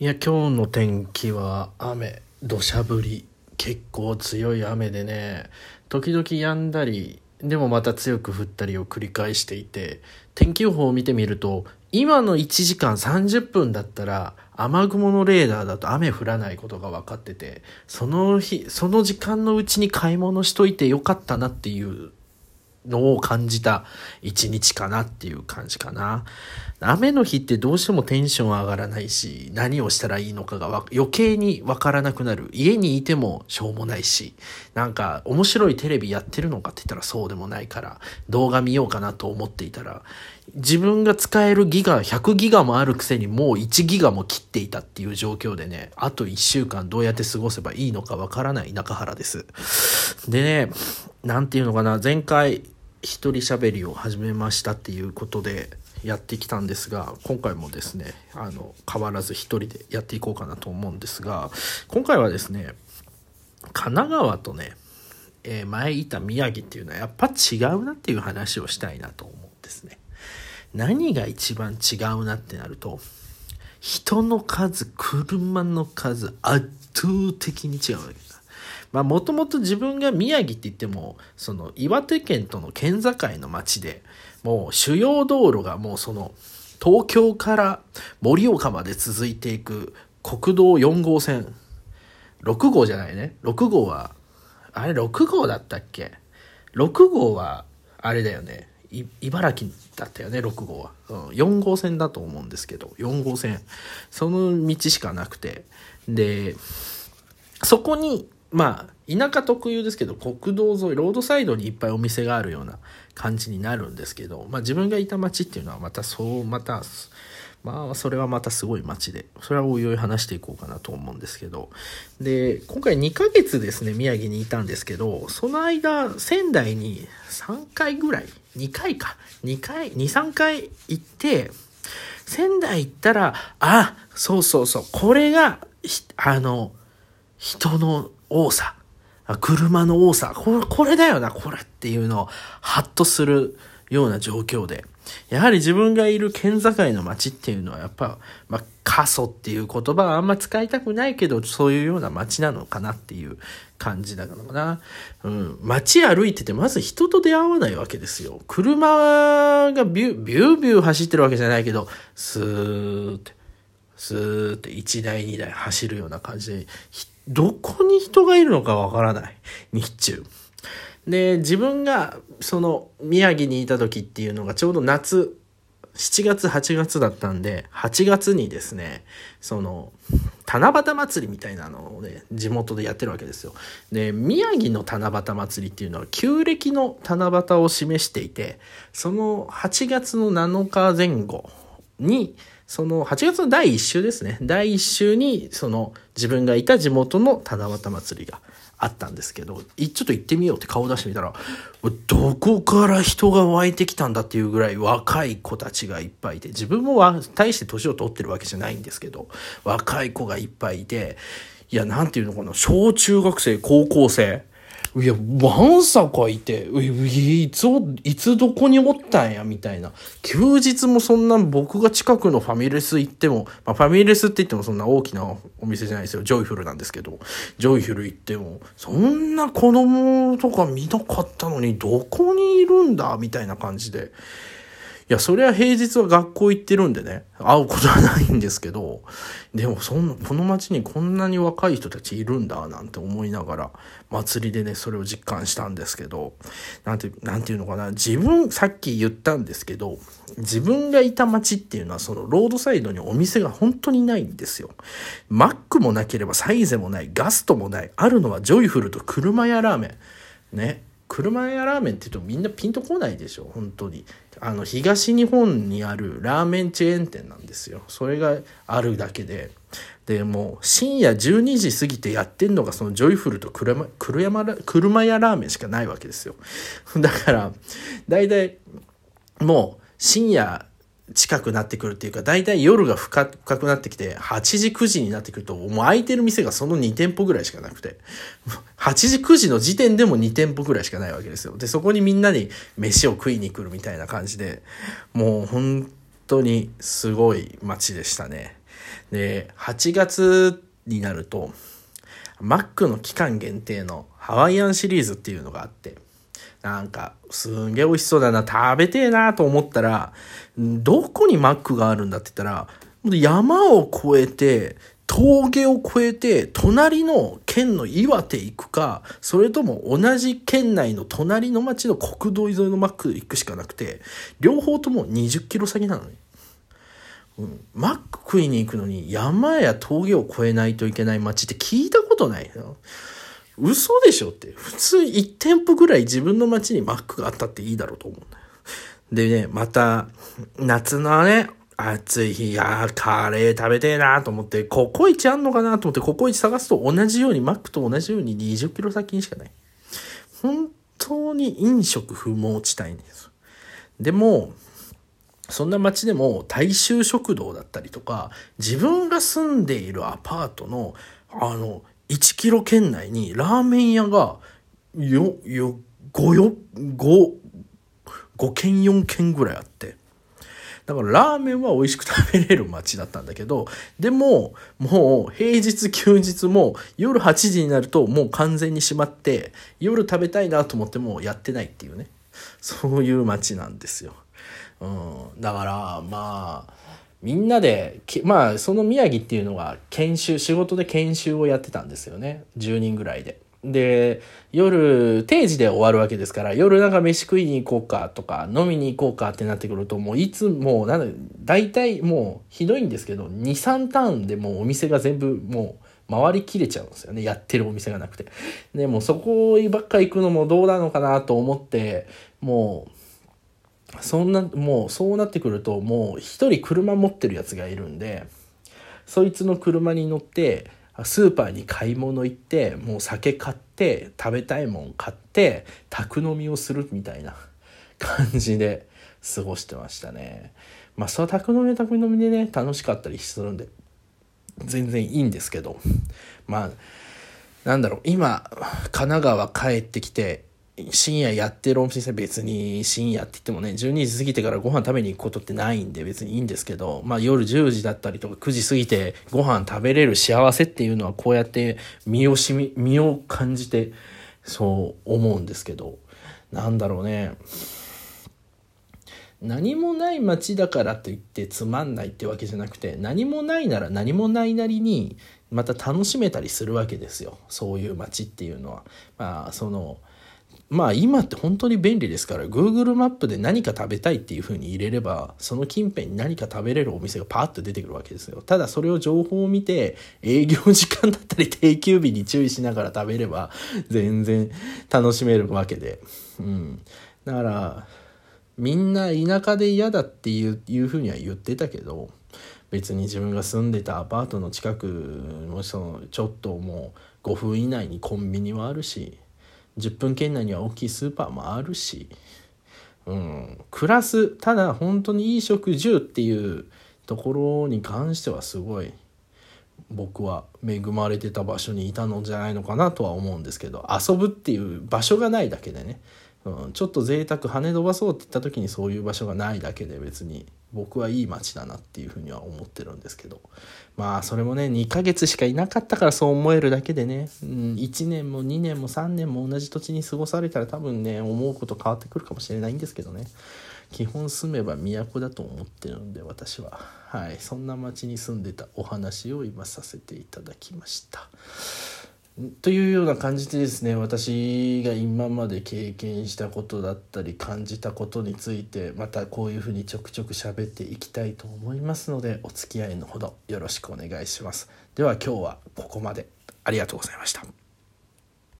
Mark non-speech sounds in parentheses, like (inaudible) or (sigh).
いや今日の天気は雨。土砂降り。結構強い雨でね。時々止んだりでもまた強く降ったりを繰り返していて天気予報を見てみると今の1時間30分だったら雨雲のレーダーだと雨降らないことが分かっててその日その時間のうちに買い物しといてよかったなっていうのを感じた一日かなっていう感じかな。雨の日ってどうしてもテンション上がらないし、何をしたらいいのかが余計にわからなくなる。家にいてもしょうもないし、なんか面白いテレビやってるのかって言ったらそうでもないから、動画見ようかなと思っていたら、自分が使えるギガ、100ギガもあるくせにもう1ギガも切っていたっていう状況でね、あと1週間どうやって過ごせばいいのかわからない中原です。でね、なんていうのかな、前回、一人喋りを始めましたっていうことでやってきたんですが今回もですねあの変わらず一人でやっていこうかなと思うんですが今回はですね神奈川とね、えー、前いた宮城っていうのはやっぱ違うなっていう話をしたいなと思うんですね。何が一番違うなってなると人の数車の数圧倒的に違うわけです。まあもともと自分が宮城って言っても、その岩手県との県境の町で、もう主要道路がもうその東京から盛岡まで続いていく国道4号線。6号じゃないね。6号は、あれ6号だったっけ ?6 号は、あれだよね。茨城だったよね、6号は、うん。4号線だと思うんですけど、4号線。その道しかなくて。で、そこにまあ、田舎特有ですけど、国道沿い、ロードサイドにいっぱいお店があるような感じになるんですけど、まあ自分がいた町っていうのはまたそう、また、まあそれはまたすごい町で、それはおいおい話していこうかなと思うんですけど、で、今回2ヶ月ですね、宮城にいたんですけど、その間、仙台に3回ぐらい、2回か、2回、2、3回行って、仙台行ったら、あ、そうそうそう、これが、あの、人の多さ。車の多さ。これ、これだよな、これっていうのを、ハッとするような状況で。やはり自分がいる県境の街っていうのは、やっぱ、まあ、過疎っていう言葉はあんま使いたくないけど、そういうような街なのかなっていう感じだからな。うん。街歩いてて、まず人と出会わないわけですよ。車がビュー、ビュービュー走ってるわけじゃないけど、スーって、スーって1台2台走るような感じで、どこに人がいるのかわからない。日中。で、自分が、その、宮城にいた時っていうのがちょうど夏、7月、8月だったんで、8月にですね、その、七夕祭りみたいなのをね、地元でやってるわけですよ。で、宮城の七夕祭りっていうのは、旧暦の七夕を示していて、その8月の7日前後に、その8月の第1週ですね。第1週に、その自分がいた地元の七夕祭りがあったんですけど、ちょっと行ってみようって顔出してみたら、どこから人が湧いてきたんだっていうぐらい若い子たちがいっぱいいて、自分も大して年を取ってるわけじゃないんですけど、若い子がいっぱいいて、いや、なんていうのかな、小中学生、高校生、いや、わんさかいて、いつ、いつどこにおったんや、みたいな。休日もそんな僕が近くのファミレス行っても、まあ、ファミレスって言ってもそんな大きなお店じゃないですよ。ジョイフルなんですけど、ジョイフル行っても、そんな子供とか見なかったのに、どこにいるんだ、みたいな感じで。いや、それは平日は学校行ってるんでね、会うことはないんですけど、でもそんな、この街にこんなに若い人たちいるんだ、なんて思いながら、祭りでね、それを実感したんですけど、なんて、なんていうのかな、自分、さっき言ったんですけど、自分がいた街っていうのは、そのロードサイドにお店が本当にないんですよ。マックもなければサイゼもない、ガストもない、あるのはジョイフルと車屋ラーメン。ね。車屋ラーメンって言うとみんなピンとこないでしょ本当に。あの東日本にあるラーメンチェーン店なんですよ。それがあるだけで。でもう深夜12時過ぎてやってんのがそのジョイフルと車車車屋ラーメンしかないわけですよ。(laughs) だから大体もう深夜近くなってくるっていうか、だいたい夜が深くなってきて、8時9時になってくると、もう空いてる店がその2店舗ぐらいしかなくて、(laughs) 8時9時の時点でも2店舗ぐらいしかないわけですよ。で、そこにみんなに飯を食いに来るみたいな感じで、もう本当にすごい街でしたね。で、8月になると、マックの期間限定のハワイアンシリーズっていうのがあって、なんか、すんげえ美味しそうだな、食べてえなと思ったら、どこにマックがあるんだって言ったら、山を越えて、峠を越えて、隣の県の岩手行くか、それとも同じ県内の隣の町の国道沿いのマック行くしかなくて、両方とも20キロ先なのに。うん、マック食いに行くのに山や峠を越えないといけない街って聞いたことないよ。嘘でしょって。普通1店舗ぐらい自分の街にマックがあったっていいだろうと思うんだよ。でね、また、夏のね、暑い日、いやカレー食べてえなと思って、ココイチあんのかなと思って、ココイチ探すと同じように、マックと同じように20キロ先にしかない。本当に飲食不毛地帯です。でも、そんな街でも大衆食堂だったりとか、自分が住んでいるアパートの、あの、1キロ圏内にラーメン屋が、よ、よ、5よ、5、5軒4軒ぐらいあって。だからラーメンは美味しく食べれる街だったんだけど、でも、もう平日休日も夜8時になるともう完全に閉まって、夜食べたいなと思ってもやってないっていうね。そういう街なんですよ。うん、だからまあみんなでまあその宮城っていうのが研修仕事で研修をやってたんですよね。10人ぐらいで。で夜定時で終わるわけですから夜なんか飯食いに行こうかとか飲みに行こうかってなってくるともういつもなんだ大体もうひどいんですけど23ターンでもうお店が全部もう回りきれちゃうんですよね。やってるお店がなくて。でもそこばっか行くのもどうなのかなと思ってもうそんな、もうそうなってくると、もう一人車持ってるやつがいるんで、そいつの車に乗って、スーパーに買い物行って、もう酒買って、食べたいもん買って、宅飲みをするみたいな (laughs) 感じで過ごしてましたね。まあ、それは宅飲み宅飲みでね、楽しかったりするんで、全然いいんですけど、まあ、なんだろう、今、神奈川帰ってきて、深夜やってるお店さ別に深夜って言ってもね、12時過ぎてからご飯食べに行くことってないんで別にいいんですけど、まあ夜10時だったりとか9時過ぎてご飯食べれる幸せっていうのはこうやって身をしみ、身を感じてそう思うんですけど、なんだろうね。何もない街だからといってつまんないってわけじゃなくて、何もないなら何もないなりにまた楽しめたりするわけですよ。そういう街っていうのは。まあその、まあ今って本当に便利ですから Google マップで何か食べたいっていう風に入れればその近辺に何か食べれるお店がパーッと出てくるわけですよ。ただそれを情報を見て営業時間だったり定休日に注意しながら食べれば全然楽しめるわけで。うん。だからみんな田舎で嫌だっていういう風には言ってたけど別に自分が住んでたアパートの近くもそのちょっともう5分以内にコンビニはあるし10分圏内には大きいスーパーもあるし、うん、暮らすただ本当にいい食住っていうところに関してはすごい僕は恵まれてた場所にいたのじゃないのかなとは思うんですけど遊ぶっていう場所がないだけでね。うん、ちょっと贅沢跳ね飛ばそうって言った時にそういう場所がないだけで別に僕はいい街だなっていうふうには思ってるんですけど。まあそれもね2ヶ月しかいなかったからそう思えるだけでね、うん、1年も2年も3年も同じ土地に過ごされたら多分ね思うこと変わってくるかもしれないんですけどね。基本住めば都だと思ってるんで私は。はい。そんな町に住んでたお話を今させていただきました。というような感じでですね私が今まで経験したことだったり感じたことについてまたこういうふうにちょくちょく喋っていきたいと思いますのでお付き合いのほどよろしくお願いします。では今日はここまで。ありがとうございました。